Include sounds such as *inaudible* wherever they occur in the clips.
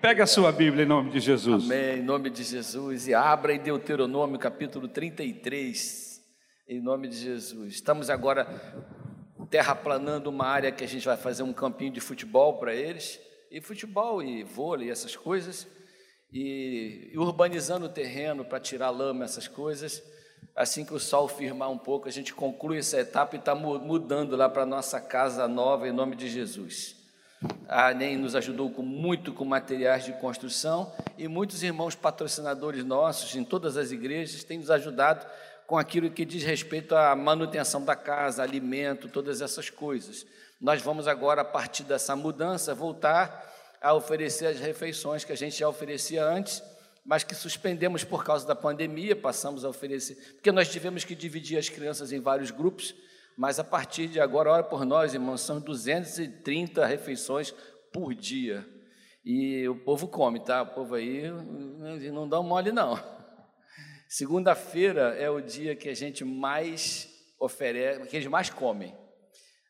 Pega a sua Bíblia em nome de Jesus. Amém, em nome de Jesus. E abra em Deuteronômio capítulo 33, em nome de Jesus. Estamos agora terraplanando uma área que a gente vai fazer um campinho de futebol para eles, e futebol e vôlei, essas coisas, e, e urbanizando o terreno para tirar lama, essas coisas. Assim que o sol firmar um pouco, a gente conclui essa etapa e está mudando lá para a nossa casa nova, em nome de Jesus. A ANEM nos ajudou com, muito com materiais de construção e muitos irmãos patrocinadores nossos em todas as igrejas têm nos ajudado com aquilo que diz respeito à manutenção da casa, alimento, todas essas coisas. Nós vamos agora, a partir dessa mudança, voltar a oferecer as refeições que a gente já oferecia antes, mas que suspendemos por causa da pandemia, passamos a oferecer, porque nós tivemos que dividir as crianças em vários grupos mas a partir de agora, ora por nós, irmãos, são 230 refeições por dia. E o povo come, tá? O povo aí não dá um mole, não. Segunda-feira é o dia que a gente mais oferece, que eles mais comem.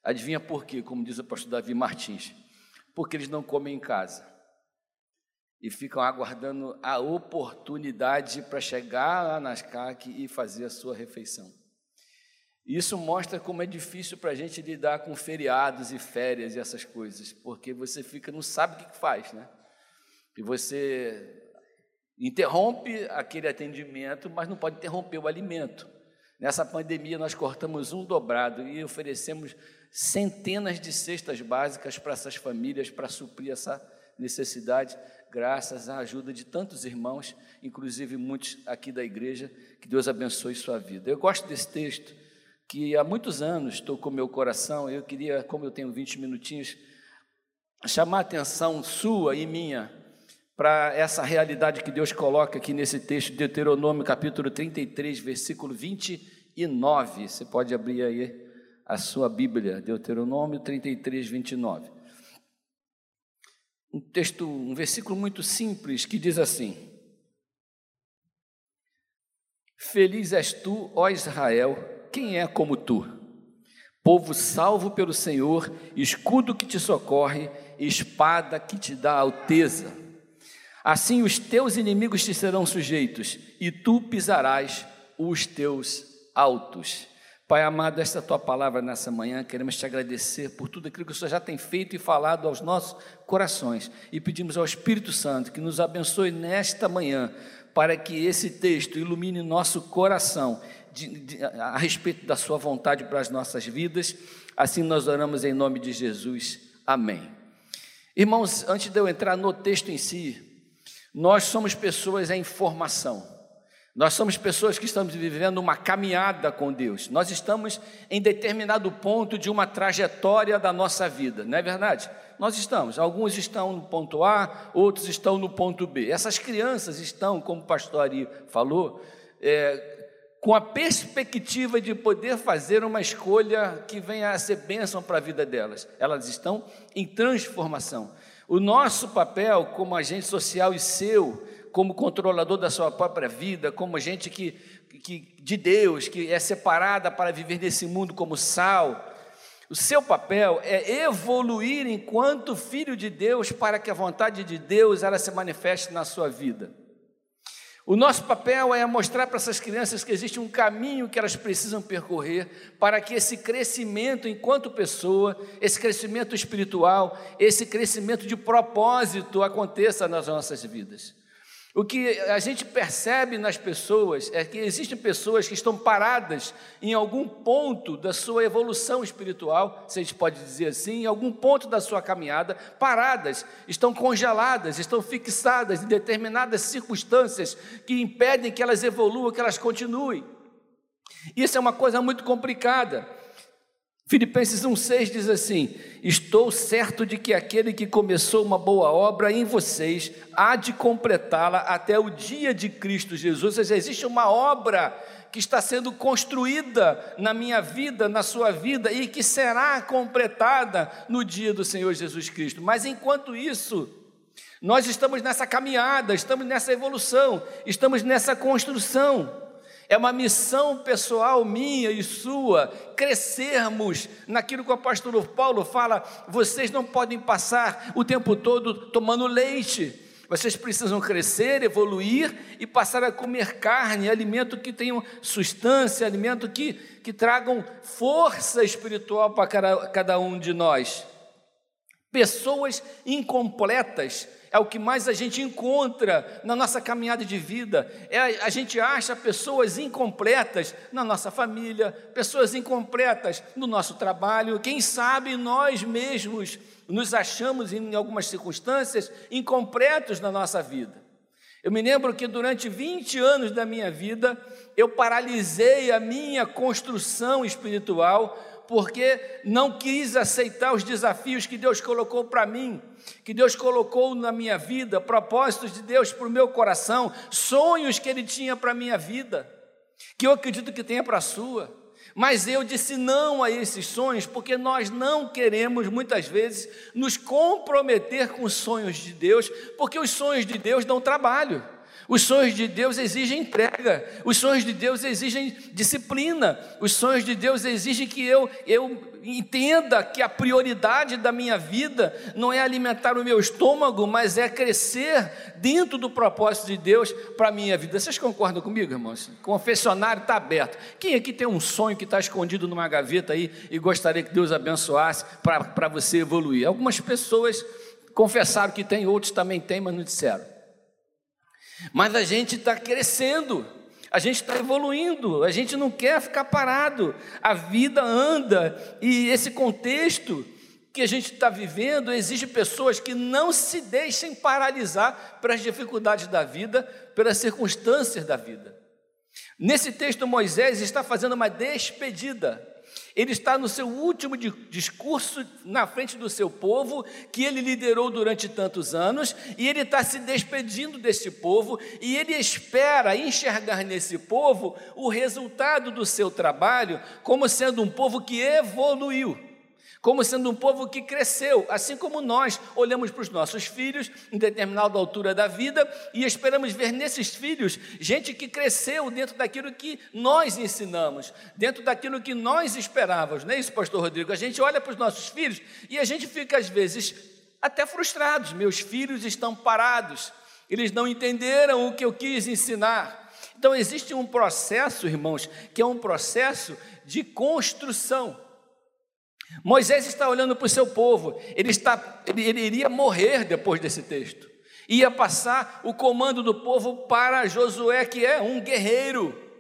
Adivinha por quê? Como diz o pastor Davi Martins. Porque eles não comem em casa. E ficam aguardando a oportunidade para chegar lá nas CAC e fazer a sua refeição. Isso mostra como é difícil para a gente lidar com feriados e férias e essas coisas, porque você fica, não sabe o que faz, né? E você interrompe aquele atendimento, mas não pode interromper o alimento. Nessa pandemia, nós cortamos um dobrado e oferecemos centenas de cestas básicas para essas famílias, para suprir essa necessidade, graças à ajuda de tantos irmãos, inclusive muitos aqui da igreja. Que Deus abençoe sua vida. Eu gosto desse texto que há muitos anos tocou meu coração. Eu queria, como eu tenho 20 minutinhos, chamar a atenção sua e minha para essa realidade que Deus coloca aqui nesse texto, Deuteronômio capítulo 33, versículo 29. Você pode abrir aí a sua Bíblia, Deuteronômio 33, 29. Um texto, um versículo muito simples que diz assim: Feliz és tu, ó Israel, quem é como tu? Povo salvo pelo Senhor, escudo que te socorre, espada que te dá alteza. Assim os teus inimigos te serão sujeitos, e tu pisarás os teus altos. Pai amado, esta tua palavra nessa manhã, queremos te agradecer por tudo aquilo que o Senhor já tem feito e falado aos nossos corações. E pedimos ao Espírito Santo que nos abençoe nesta manhã, para que esse texto ilumine nosso coração de, de, a respeito da Sua vontade para as nossas vidas. Assim nós oramos em nome de Jesus. Amém. Irmãos, antes de eu entrar no texto em si, nós somos pessoas em formação. Nós somos pessoas que estamos vivendo uma caminhada com Deus. Nós estamos em determinado ponto de uma trajetória da nossa vida, não é verdade? Nós estamos. Alguns estão no ponto A, outros estão no ponto B. Essas crianças estão, como o pastor Ari falou, é, com a perspectiva de poder fazer uma escolha que venha a ser bênção para a vida delas. Elas estão em transformação. O nosso papel como agente social e seu, como controlador da sua própria vida, como gente que, que de Deus, que é separada para viver nesse mundo como sal, o seu papel é evoluir enquanto filho de Deus para que a vontade de Deus ela se manifeste na sua vida. O nosso papel é mostrar para essas crianças que existe um caminho que elas precisam percorrer para que esse crescimento enquanto pessoa, esse crescimento espiritual, esse crescimento de propósito aconteça nas nossas vidas. O que a gente percebe nas pessoas é que existem pessoas que estão paradas em algum ponto da sua evolução espiritual, se a gente pode dizer assim, em algum ponto da sua caminhada, paradas, estão congeladas, estão fixadas em determinadas circunstâncias que impedem que elas evoluam, que elas continuem. Isso é uma coisa muito complicada. Filipenses 1,6 diz assim: Estou certo de que aquele que começou uma boa obra em vocês há de completá-la até o dia de Cristo Jesus. Ou seja, existe uma obra que está sendo construída na minha vida, na sua vida e que será completada no dia do Senhor Jesus Cristo. Mas enquanto isso, nós estamos nessa caminhada, estamos nessa evolução, estamos nessa construção. É uma missão pessoal minha e sua crescermos naquilo que o apóstolo Paulo fala. Vocês não podem passar o tempo todo tomando leite. Vocês precisam crescer, evoluir e passar a comer carne, alimento que tenham substância, alimento que, que tragam força espiritual para cada um de nós. Pessoas incompletas é o que mais a gente encontra na nossa caminhada de vida. É, a gente acha pessoas incompletas na nossa família, pessoas incompletas no nosso trabalho, quem sabe nós mesmos nos achamos, em algumas circunstâncias, incompletos na nossa vida. Eu me lembro que durante 20 anos da minha vida, eu paralisei a minha construção espiritual porque não quis aceitar os desafios que Deus colocou para mim, que Deus colocou na minha vida, propósitos de Deus para o meu coração, sonhos que Ele tinha para a minha vida, que eu acredito que tenha para a sua. Mas eu disse não a esses sonhos, porque nós não queremos muitas vezes nos comprometer com os sonhos de Deus, porque os sonhos de Deus dão trabalho. Os sonhos de Deus exigem entrega, os sonhos de Deus exigem disciplina, os sonhos de Deus exigem que eu, eu entenda que a prioridade da minha vida não é alimentar o meu estômago, mas é crescer dentro do propósito de Deus para a minha vida. Vocês concordam comigo, irmãos? O confessionário está aberto. Quem aqui tem um sonho que está escondido numa gaveta aí e gostaria que Deus abençoasse para você evoluir? Algumas pessoas confessaram que tem, outros também têm, mas não disseram. Mas a gente está crescendo, a gente está evoluindo, a gente não quer ficar parado, a vida anda, e esse contexto que a gente está vivendo exige pessoas que não se deixem paralisar pelas dificuldades da vida, pelas circunstâncias da vida. Nesse texto, Moisés está fazendo uma despedida ele está no seu último discurso na frente do seu povo, que ele liderou durante tantos anos, e ele está se despedindo desse povo, e ele espera enxergar nesse povo o resultado do seu trabalho, como sendo um povo que evoluiu como sendo um povo que cresceu, assim como nós olhamos para os nossos filhos em determinada altura da vida e esperamos ver nesses filhos gente que cresceu dentro daquilo que nós ensinamos, dentro daquilo que nós esperávamos, não é isso, pastor Rodrigo? A gente olha para os nossos filhos e a gente fica às vezes até frustrados. Meus filhos estão parados, eles não entenderam o que eu quis ensinar. Então existe um processo, irmãos, que é um processo de construção. Moisés está olhando para o seu povo, ele, está, ele, ele iria morrer depois desse texto, ia passar o comando do povo para Josué, que é um guerreiro,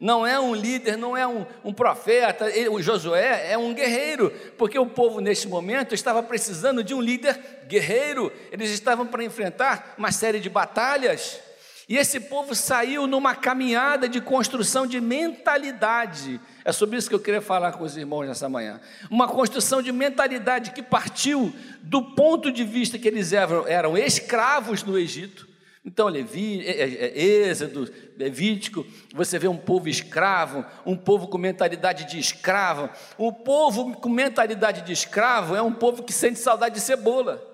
não é um líder, não é um, um profeta, o Josué é um guerreiro, porque o povo neste momento estava precisando de um líder guerreiro, eles estavam para enfrentar uma série de batalhas. E esse povo saiu numa caminhada de construção de mentalidade. É sobre isso que eu queria falar com os irmãos nessa manhã. Uma construção de mentalidade que partiu do ponto de vista que eles eram, eram escravos no Egito. Então, Levi, é, é, é, Êxodo, Levítico, você vê um povo escravo, um povo com mentalidade de escravo. O povo com mentalidade de escravo é um povo que sente saudade de cebola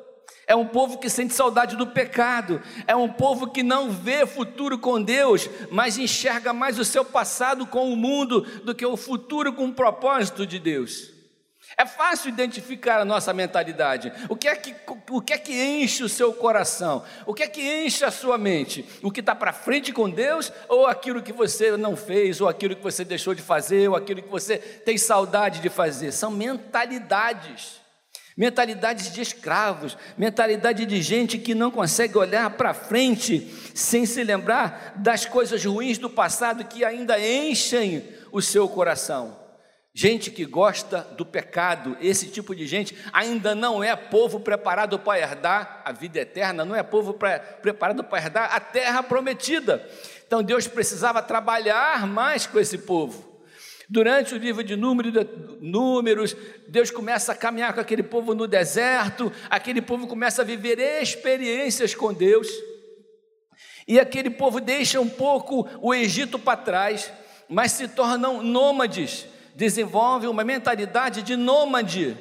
é um povo que sente saudade do pecado, é um povo que não vê futuro com Deus, mas enxerga mais o seu passado com o mundo do que o futuro com o propósito de Deus. É fácil identificar a nossa mentalidade. O que é que, o que, é que enche o seu coração? O que é que enche a sua mente? O que está para frente com Deus ou aquilo que você não fez, ou aquilo que você deixou de fazer, ou aquilo que você tem saudade de fazer? São mentalidades mentalidades de escravos, mentalidade de gente que não consegue olhar para frente sem se lembrar das coisas ruins do passado que ainda enchem o seu coração. Gente que gosta do pecado, esse tipo de gente ainda não é povo preparado para herdar a vida eterna, não é povo preparado para herdar a terra prometida. Então Deus precisava trabalhar mais com esse povo. Durante o livro de Números, Deus começa a caminhar com aquele povo no deserto, aquele povo começa a viver experiências com Deus, e aquele povo deixa um pouco o Egito para trás, mas se tornam nômades, desenvolve uma mentalidade de nômade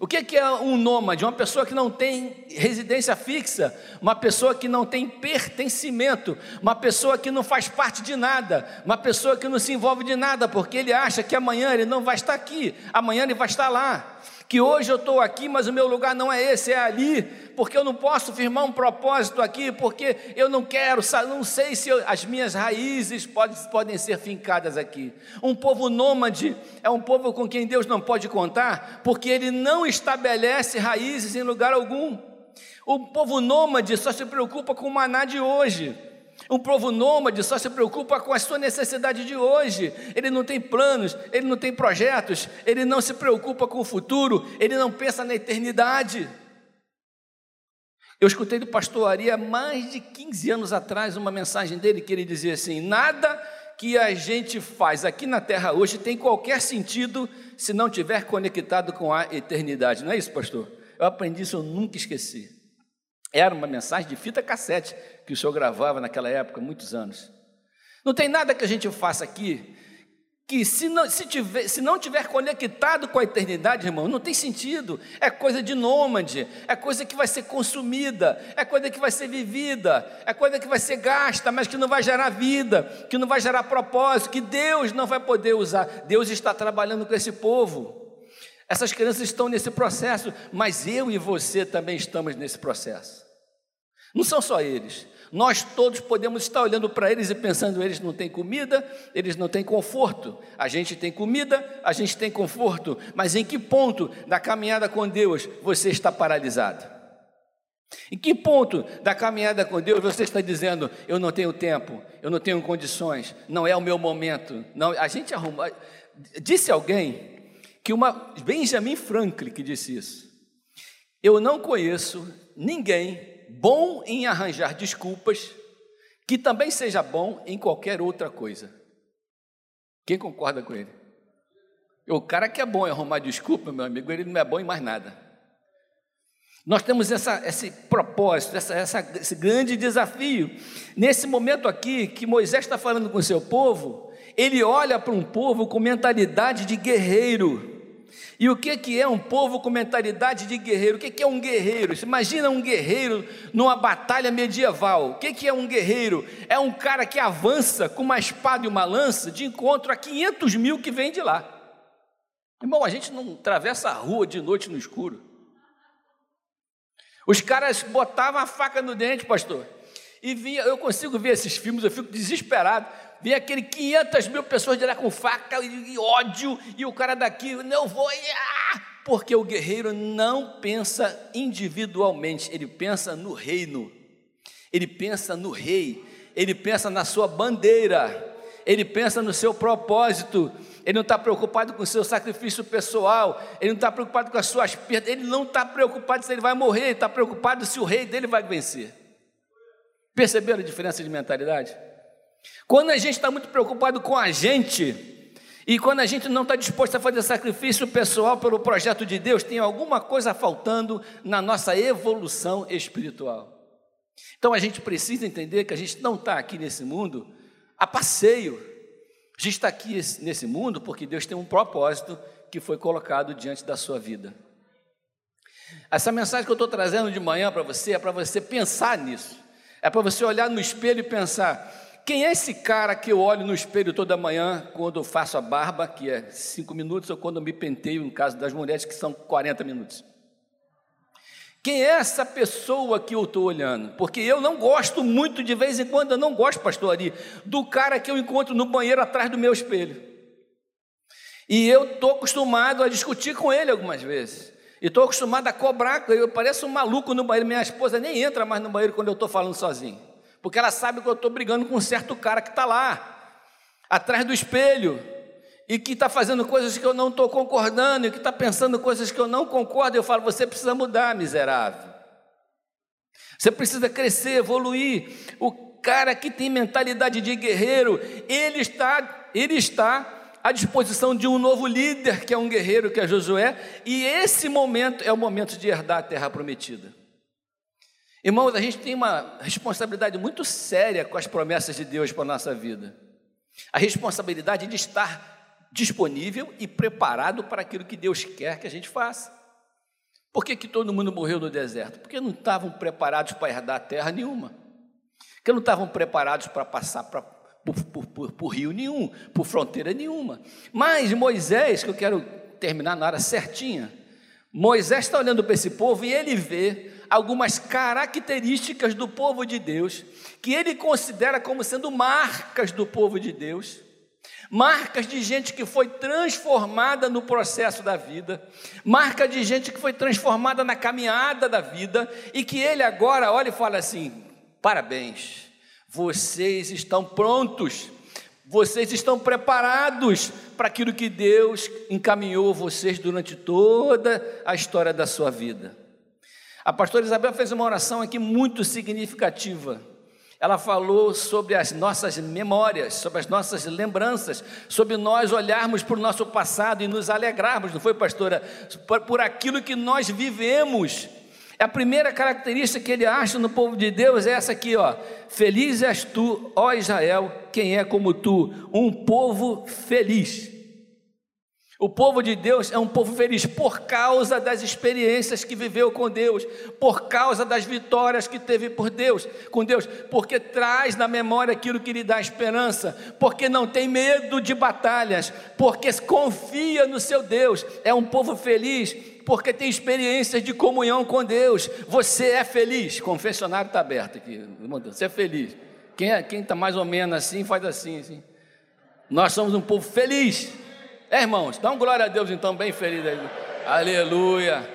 o que é um nômade? Uma pessoa que não tem residência fixa, uma pessoa que não tem pertencimento, uma pessoa que não faz parte de nada, uma pessoa que não se envolve de nada, porque ele acha que amanhã ele não vai estar aqui, amanhã ele vai estar lá. Que hoje eu estou aqui, mas o meu lugar não é esse, é ali, porque eu não posso firmar um propósito aqui, porque eu não quero, não sei se eu, as minhas raízes podem, podem ser fincadas aqui. Um povo nômade é um povo com quem Deus não pode contar, porque ele não estabelece raízes em lugar algum. O povo nômade só se preocupa com o maná de hoje. Um povo nômade só se preocupa com a sua necessidade de hoje. Ele não tem planos, ele não tem projetos, ele não se preocupa com o futuro, ele não pensa na eternidade. Eu escutei do pastor Ari há mais de 15 anos atrás uma mensagem dele que ele dizia assim: nada que a gente faz aqui na terra hoje tem qualquer sentido se não tiver conectado com a eternidade. Não é isso, pastor? Eu aprendi isso, eu nunca esqueci. Era uma mensagem de fita cassete que o senhor gravava naquela época, muitos anos. Não tem nada que a gente faça aqui que, se não, se, tiver, se não tiver conectado com a eternidade, irmão, não tem sentido. É coisa de nômade, é coisa que vai ser consumida, é coisa que vai ser vivida, é coisa que vai ser gasta, mas que não vai gerar vida, que não vai gerar propósito, que Deus não vai poder usar. Deus está trabalhando com esse povo. Essas crianças estão nesse processo, mas eu e você também estamos nesse processo. Não são só eles. Nós todos podemos estar olhando para eles e pensando: eles não têm comida, eles não têm conforto. A gente tem comida, a gente tem conforto. Mas em que ponto da caminhada com Deus você está paralisado? Em que ponto da caminhada com Deus você está dizendo: eu não tenho tempo, eu não tenho condições, não é o meu momento? Não, a gente arruma. Disse alguém que uma Benjamin Franklin que disse isso. Eu não conheço ninguém bom em arranjar desculpas, que também seja bom em qualquer outra coisa. Quem concorda com ele? O cara que é bom em arrumar desculpa, meu amigo, ele não é bom em mais nada. Nós temos essa, esse propósito, essa, essa, esse grande desafio. Nesse momento aqui, que Moisés está falando com o seu povo, ele olha para um povo com mentalidade de guerreiro. E o que, que é um povo com mentalidade de guerreiro? O que, que é um guerreiro? Você imagina um guerreiro numa batalha medieval. O que, que é um guerreiro? É um cara que avança com uma espada e uma lança de encontro a 500 mil que vem de lá. Irmão, a gente não atravessa a rua de noite no escuro. Os caras botavam a faca no dente, pastor. E vinha, eu consigo ver esses filmes, eu fico desesperado vem aquele 500 mil pessoas de lá com faca e, ódio, e o cara daqui, não vou, ah! porque o guerreiro não pensa individualmente, ele pensa no reino, ele pensa no rei, ele pensa na sua bandeira, ele pensa no seu propósito, ele não está preocupado com o seu sacrifício pessoal, ele não está preocupado com as suas perdas, ele não está preocupado se ele vai morrer, ele está preocupado se o rei dele vai vencer. Perceberam a diferença de mentalidade? Quando a gente está muito preocupado com a gente, e quando a gente não está disposto a fazer sacrifício pessoal pelo projeto de Deus, tem alguma coisa faltando na nossa evolução espiritual. Então a gente precisa entender que a gente não está aqui nesse mundo a passeio. A gente está aqui nesse mundo porque Deus tem um propósito que foi colocado diante da sua vida. Essa mensagem que eu estou trazendo de manhã para você é para você pensar nisso. É para você olhar no espelho e pensar: quem é esse cara que eu olho no espelho toda manhã quando eu faço a barba, que é cinco minutos, ou quando eu me penteio, no caso das mulheres, que são 40 minutos? Quem é essa pessoa que eu estou olhando? Porque eu não gosto muito, de vez em quando, eu não gosto, pastor Ari, do cara que eu encontro no banheiro atrás do meu espelho. E eu estou acostumado a discutir com ele algumas vezes. E estou acostumado a cobrar, eu pareço um maluco no banheiro. Minha esposa nem entra mais no banheiro quando eu estou falando sozinho porque ela sabe que eu estou brigando com um certo cara que está lá, atrás do espelho, e que está fazendo coisas que eu não estou concordando, e que está pensando coisas que eu não concordo. Eu falo, você precisa mudar, miserável. Você precisa crescer, evoluir. O cara que tem mentalidade de guerreiro, ele está, ele está à disposição de um novo líder, que é um guerreiro, que é Josué, e esse momento é o momento de herdar a terra prometida. Irmãos, a gente tem uma responsabilidade muito séria com as promessas de Deus para a nossa vida. A responsabilidade de estar disponível e preparado para aquilo que Deus quer que a gente faça. Por que, que todo mundo morreu no deserto? Porque não estavam preparados para herdar terra nenhuma. Porque não estavam preparados para passar para, por, por, por, por rio nenhum, por fronteira nenhuma. Mas Moisés, que eu quero terminar na hora certinha, Moisés está olhando para esse povo e ele vê algumas características do povo de Deus que ele considera como sendo marcas do povo de Deus, marcas de gente que foi transformada no processo da vida, marca de gente que foi transformada na caminhada da vida e que ele agora olha e fala assim: parabéns, vocês estão prontos vocês estão preparados para aquilo que Deus encaminhou vocês durante toda a história da sua vida. A pastora Isabel fez uma oração aqui muito significativa. Ela falou sobre as nossas memórias, sobre as nossas lembranças, sobre nós olharmos para o nosso passado e nos alegrarmos, não foi, pastora? Por, por aquilo que nós vivemos a primeira característica que ele acha no povo de Deus é essa aqui, ó. Feliz és tu, ó Israel, quem é como tu, um povo feliz. O povo de Deus é um povo feliz por causa das experiências que viveu com Deus, por causa das vitórias que teve por Deus, com Deus, porque traz na memória aquilo que lhe dá esperança, porque não tem medo de batalhas, porque confia no seu Deus. É um povo feliz porque tem experiências de comunhão com Deus. Você é feliz. Confessionário está aberto aqui. Você é feliz. Quem é, está mais ou menos assim, faz assim, assim. Nós somos um povo feliz. É, irmãos, dá um glória a Deus então, bem feliz aí. Aleluia.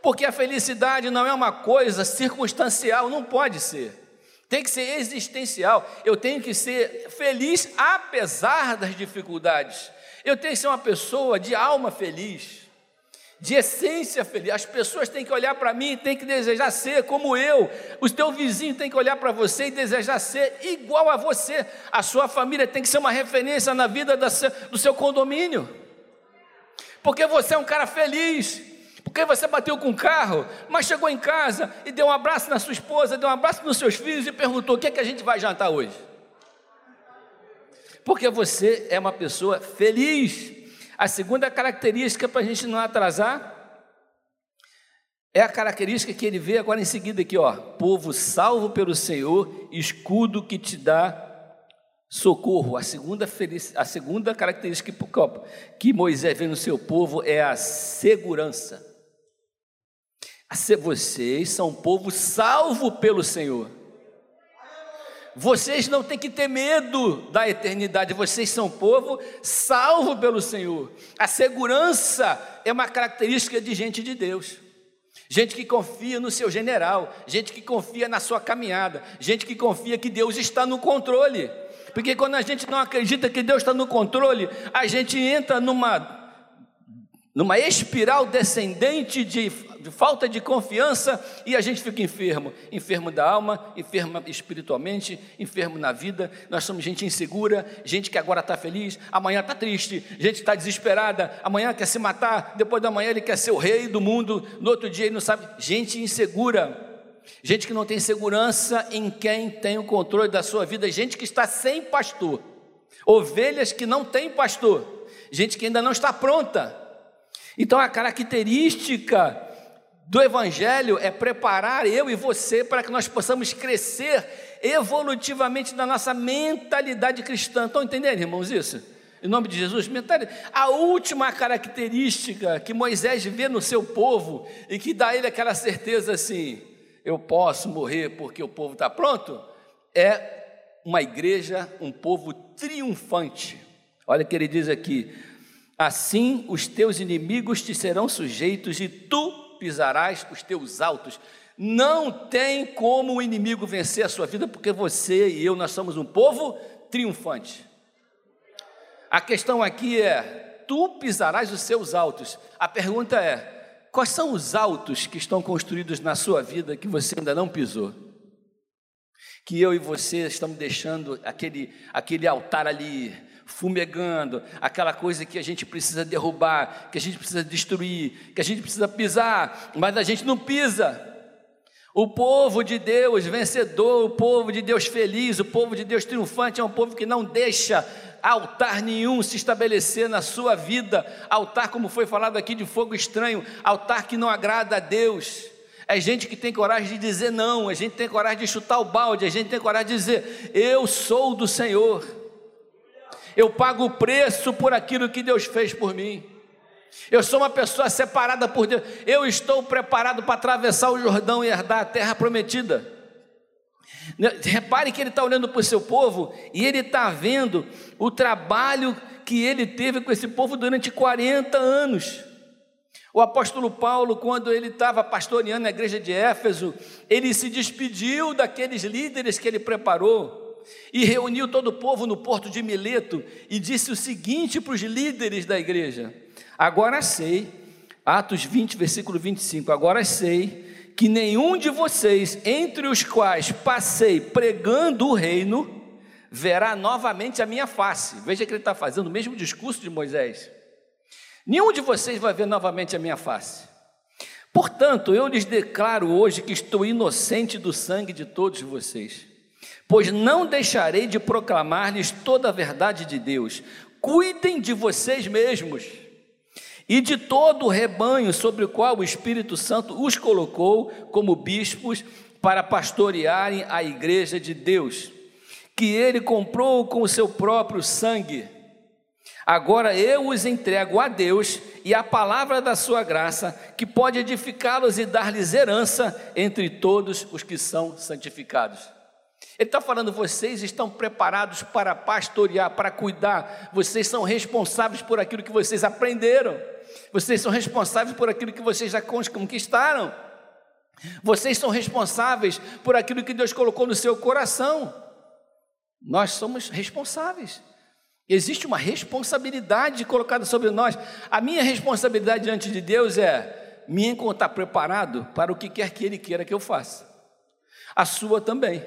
Porque a felicidade não é uma coisa circunstancial, não pode ser. Tem que ser existencial. Eu tenho que ser feliz apesar das dificuldades. Eu tenho que ser uma pessoa de alma feliz de essência feliz. As pessoas têm que olhar para mim e têm que desejar ser como eu. O teu vizinho tem que olhar para você e desejar ser igual a você. A sua família tem que ser uma referência na vida do seu condomínio. Porque você é um cara feliz. Porque você bateu com o carro, mas chegou em casa e deu um abraço na sua esposa, deu um abraço nos seus filhos e perguntou: o que é que a gente vai jantar hoje? Porque você é uma pessoa feliz. A segunda característica para a gente não atrasar é a característica que ele vê agora em seguida aqui, ó, povo salvo pelo Senhor, escudo que te dá socorro. A segunda, a segunda característica que, que Moisés vê no seu povo é a segurança. Vocês são um povo salvo pelo Senhor. Vocês não têm que ter medo da eternidade, vocês são povo salvo pelo Senhor. A segurança é uma característica de gente de Deus. Gente que confia no seu general, gente que confia na sua caminhada, gente que confia que Deus está no controle. Porque quando a gente não acredita que Deus está no controle, a gente entra numa numa espiral descendente de, de, falta de confiança e a gente fica enfermo, enfermo da alma, enfermo espiritualmente, enfermo na vida. Nós somos gente insegura, gente que agora está feliz, amanhã está triste, gente está desesperada, amanhã quer se matar, depois da manhã ele quer ser o rei do mundo, no outro dia ele não sabe. Gente insegura. Gente que não tem segurança em quem tem o controle da sua vida, gente que está sem pastor, ovelhas que não têm pastor, gente que ainda não está pronta, então a característica do Evangelho é preparar eu e você para que nós possamos crescer evolutivamente na nossa mentalidade cristã. Estão entendendo, irmãos, isso? Em nome de Jesus, mentalidade. A última característica que Moisés vê no seu povo e que dá a ele aquela certeza assim: eu posso morrer porque o povo está pronto, é uma igreja, um povo triunfante. Olha o que ele diz aqui: Assim os teus inimigos te serão sujeitos e tu pisarás os teus altos. Não tem como o inimigo vencer a sua vida, porque você e eu, nós somos um povo triunfante. A questão aqui é: tu pisarás os seus altos. A pergunta é: quais são os altos que estão construídos na sua vida que você ainda não pisou? Que eu e você estamos deixando aquele, aquele altar ali fumegando, aquela coisa que a gente precisa derrubar, que a gente precisa destruir, que a gente precisa pisar, mas a gente não pisa. O povo de Deus vencedor, o povo de Deus feliz, o povo de Deus triunfante é um povo que não deixa altar nenhum se estabelecer na sua vida, altar, como foi falado aqui, de fogo estranho, altar que não agrada a Deus. É gente que tem coragem de dizer não, é gente tem coragem de chutar o balde, é gente tem coragem de dizer: Eu sou do Senhor eu pago o preço por aquilo que Deus fez por mim. Eu sou uma pessoa separada por Deus. Eu estou preparado para atravessar o Jordão e herdar a terra prometida. Repare que ele está olhando para o seu povo e ele está vendo o trabalho que ele teve com esse povo durante 40 anos. O apóstolo Paulo, quando ele estava pastoreando a igreja de Éfeso, ele se despediu daqueles líderes que ele preparou e reuniu todo o povo no porto de Mileto e disse o seguinte para os líderes da igreja: Agora sei, Atos 20, versículo 25, agora sei que nenhum de vocês, entre os quais passei pregando o reino, verá novamente a minha face. Veja que ele está fazendo o mesmo discurso de Moisés. Nenhum de vocês vai ver novamente a minha face. Portanto, eu lhes declaro hoje que estou inocente do sangue de todos vocês, pois não deixarei de proclamar-lhes toda a verdade de Deus. Cuidem de vocês mesmos e de todo o rebanho sobre o qual o Espírito Santo os colocou como bispos para pastorearem a igreja de Deus, que ele comprou com o seu próprio sangue. Agora eu os entrego a Deus e à palavra da sua graça, que pode edificá-los e dar-lhes herança entre todos os que são santificados. Ele está falando, vocês estão preparados para pastorear, para cuidar, vocês são responsáveis por aquilo que vocês aprenderam. Vocês são responsáveis por aquilo que vocês já conquistaram. Vocês são responsáveis por aquilo que Deus colocou no seu coração. Nós somos responsáveis. Existe uma responsabilidade colocada sobre nós. A minha responsabilidade diante de Deus é me encontrar preparado para o que quer que Ele queira que eu faça. A sua também.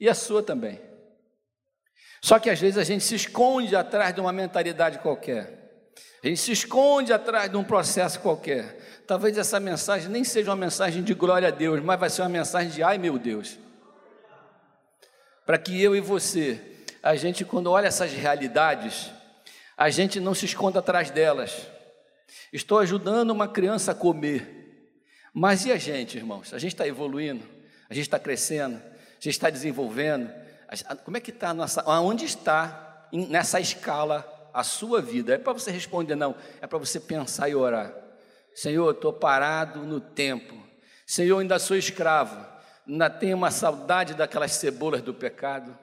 E a sua também. Só que às vezes a gente se esconde atrás de uma mentalidade qualquer. A gente se esconde atrás de um processo qualquer. Talvez essa mensagem nem seja uma mensagem de glória a Deus, mas vai ser uma mensagem de ai meu Deus. Para que eu e você, a gente, quando olha essas realidades, a gente não se esconda atrás delas. Estou ajudando uma criança a comer. Mas e a gente, irmãos? A gente está evoluindo, a gente está crescendo, gente está desenvolvendo. Como é que está a nossa. Onde está nessa escala a sua vida. É para você responder, não, é para você pensar e orar. Senhor, eu estou parado no tempo. Senhor, ainda sou escravo. Ainda tenho uma saudade daquelas cebolas do pecado.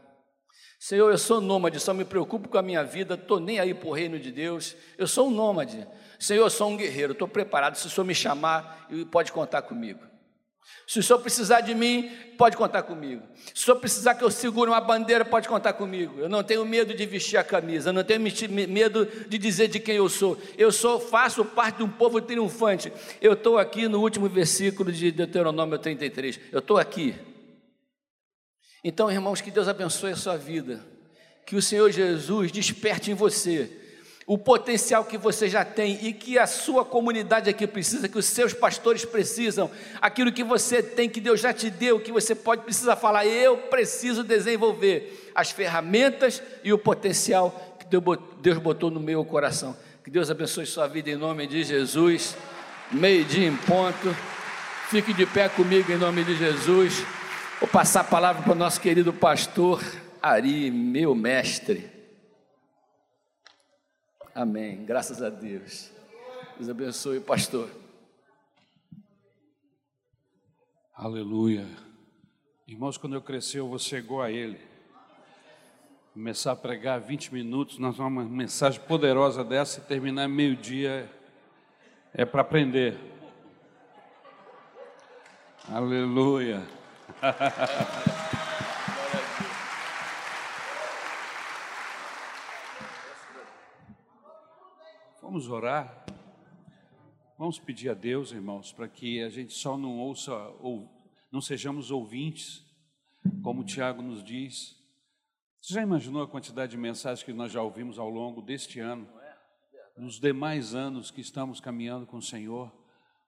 Senhor, eu sou nômade, só me preocupo com a minha vida, estou nem aí para o reino de Deus. Eu sou um nômade. Senhor, eu sou um guerreiro, estou preparado. Se o Senhor me chamar, pode contar comigo. Se o senhor precisar de mim, pode contar comigo. Se o senhor precisar que eu segure uma bandeira, pode contar comigo. Eu não tenho medo de vestir a camisa, eu não tenho medo de dizer de quem eu sou. Eu sou, faço parte de um povo triunfante. Eu estou aqui no último versículo de Deuteronômio 33. Eu estou aqui. Então, irmãos, que Deus abençoe a sua vida. Que o Senhor Jesus desperte em você o potencial que você já tem e que a sua comunidade aqui precisa, que os seus pastores precisam, aquilo que você tem, que Deus já te deu, que você pode precisar falar, eu preciso desenvolver as ferramentas e o potencial que Deus botou no meu coração. Que Deus abençoe sua vida em nome de Jesus. Meio-dia em ponto. Fique de pé comigo em nome de Jesus. Vou passar a palavra para o nosso querido pastor Ari, meu mestre. Amém. Graças a Deus. Deus abençoe, pastor. Aleluia. Irmãos, quando eu crescer, eu vou ser igual a ele. Começar a pregar 20 minutos, nós vamos uma mensagem poderosa dessa e terminar meio-dia é para aprender. Aleluia. *laughs* Vamos orar. Vamos pedir a Deus, irmãos, para que a gente só não ouça ou não sejamos ouvintes, como o Tiago nos diz. Você já imaginou a quantidade de mensagens que nós já ouvimos ao longo deste ano, nos demais anos que estamos caminhando com o Senhor?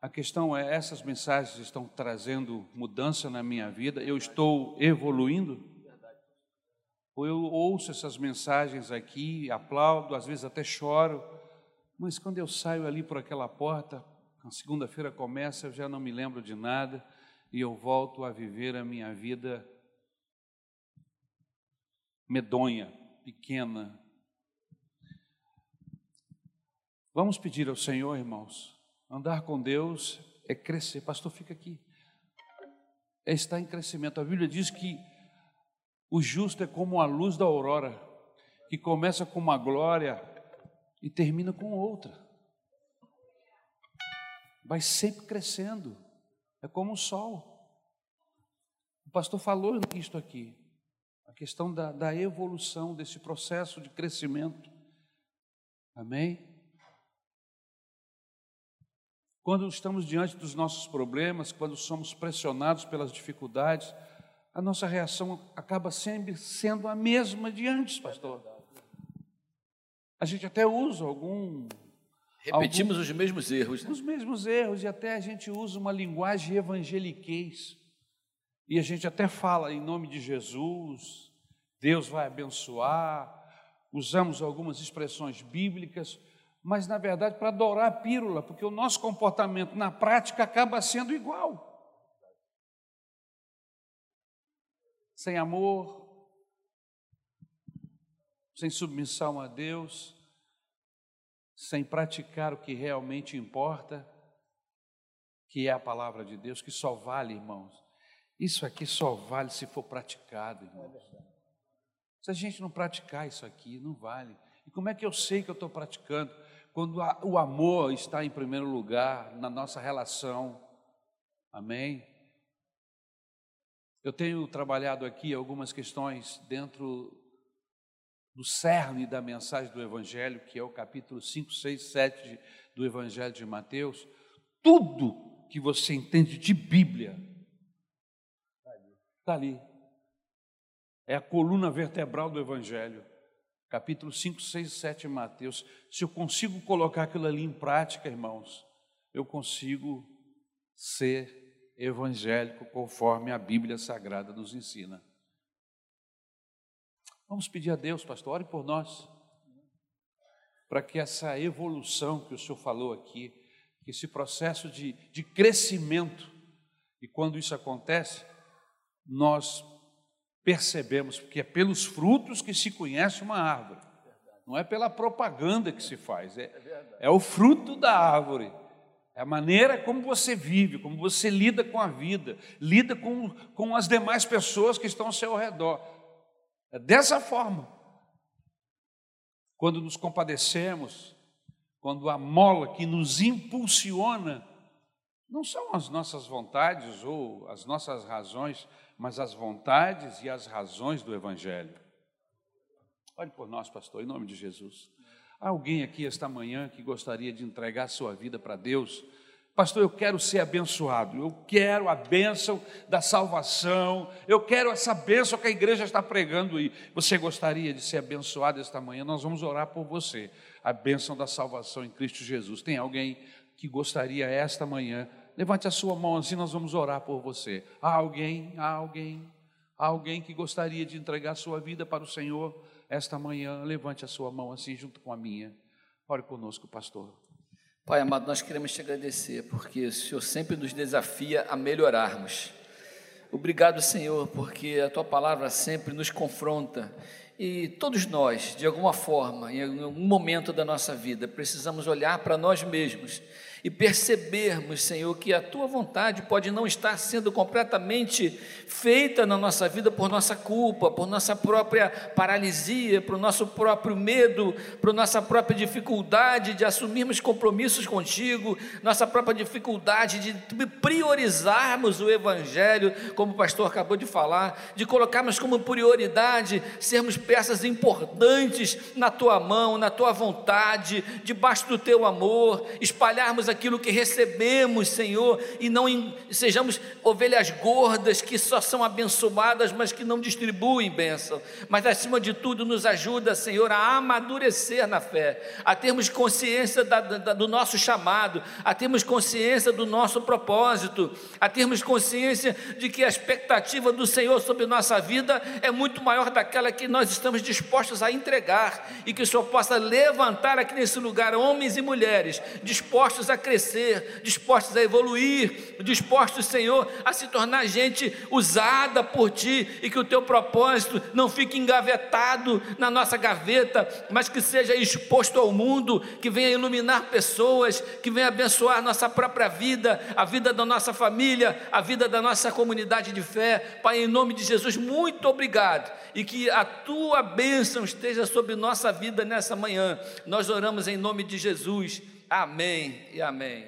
A questão é: essas mensagens estão trazendo mudança na minha vida? Eu estou evoluindo? Ou eu ouço essas mensagens aqui, aplaudo, às vezes até choro, mas quando eu saio ali por aquela porta, a segunda-feira começa, eu já não me lembro de nada e eu volto a viver a minha vida medonha, pequena. Vamos pedir ao Senhor, irmãos, andar com Deus é crescer. Pastor, fica aqui. É estar em crescimento. A Bíblia diz que o justo é como a luz da aurora, que começa com uma glória e termina com outra. Vai sempre crescendo. É como o sol. O pastor falou isto aqui. A questão da, da evolução, desse processo de crescimento. Amém? Quando estamos diante dos nossos problemas, quando somos pressionados pelas dificuldades, a nossa reação acaba sempre sendo a mesma de antes, pastor. A gente até usa algum. Repetimos algum, os mesmos erros. Né? Os mesmos erros, e até a gente usa uma linguagem evangeliquez. E a gente até fala em nome de Jesus, Deus vai abençoar, usamos algumas expressões bíblicas, mas na verdade para adorar a pílula, porque o nosso comportamento na prática acaba sendo igual. Sem amor, sem submissão a Deus, sem praticar o que realmente importa, que é a palavra de Deus, que só vale, irmãos. Isso aqui só vale se for praticado, irmãos. Se a gente não praticar isso aqui, não vale. E como é que eu sei que eu estou praticando? quando a, o amor está em primeiro lugar na nossa relação. Amém? Eu tenho trabalhado aqui algumas questões dentro do cerne da mensagem do Evangelho, que é o capítulo 5, 6, 7 do Evangelho de Mateus. Tudo que você entende de Bíblia está ali. É a coluna vertebral do Evangelho capítulo 5, 6 e 7 de Mateus. Se eu consigo colocar aquilo ali em prática, irmãos, eu consigo ser evangélico conforme a Bíblia Sagrada nos ensina. Vamos pedir a Deus, pastor, ore por nós, para que essa evolução que o senhor falou aqui, que esse processo de, de crescimento, e quando isso acontece, nós percebemos, porque é pelos frutos que se conhece uma árvore, não é pela propaganda que se faz, é, é o fruto da árvore, é a maneira como você vive, como você lida com a vida, lida com, com as demais pessoas que estão ao seu redor. É dessa forma. Quando nos compadecemos, quando a mola que nos impulsiona não são as nossas vontades ou as nossas razões, mas as vontades e as razões do Evangelho. Olhe por nós, pastor, em nome de Jesus. Há alguém aqui esta manhã que gostaria de entregar sua vida para Deus? Pastor, eu quero ser abençoado, eu quero a bênção da salvação, eu quero essa bênção que a igreja está pregando aí. Você gostaria de ser abençoado esta manhã? Nós vamos orar por você, a bênção da salvação em Cristo Jesus. Tem alguém que gostaria esta manhã Levante a sua mão assim, nós vamos orar por você. Há alguém, há alguém, há alguém que gostaria de entregar sua vida para o Senhor esta manhã. Levante a sua mão assim, junto com a minha. Ore conosco, pastor. Pai amado, nós queremos te agradecer, porque o Senhor sempre nos desafia a melhorarmos. Obrigado, Senhor, porque a tua palavra sempre nos confronta. E todos nós, de alguma forma, em algum momento da nossa vida, precisamos olhar para nós mesmos e percebermos, Senhor, que a tua vontade pode não estar sendo completamente feita na nossa vida por nossa culpa, por nossa própria paralisia, por nosso próprio medo, por nossa própria dificuldade de assumirmos compromissos contigo, nossa própria dificuldade de priorizarmos o Evangelho, como o pastor acabou de falar, de colocarmos como prioridade sermos peças importantes na tua mão, na tua vontade, debaixo do teu amor, espalharmos aquilo que recebemos, Senhor, e não em, sejamos ovelhas gordas que só são abençoadas, mas que não distribuem bênção. Mas acima de tudo, nos ajuda, Senhor, a amadurecer na fé, a termos consciência da, da, do nosso chamado, a termos consciência do nosso propósito, a termos consciência de que a expectativa do Senhor sobre nossa vida é muito maior daquela que nós estamos dispostos a entregar, e que o Senhor possa levantar aqui nesse lugar homens e mulheres dispostos a crescer, dispostos a evoluir, dispostos, Senhor, a se tornar gente usada por Ti e que o Teu propósito não fique engavetado na nossa gaveta, mas que seja exposto ao mundo, que venha iluminar pessoas, que venha abençoar nossa própria vida, a vida da nossa família, a vida da nossa comunidade de fé. Pai, em nome de Jesus, muito obrigado e que a Tua bênção esteja sobre nossa vida nessa manhã. Nós oramos em nome de Jesus. Amém e amém.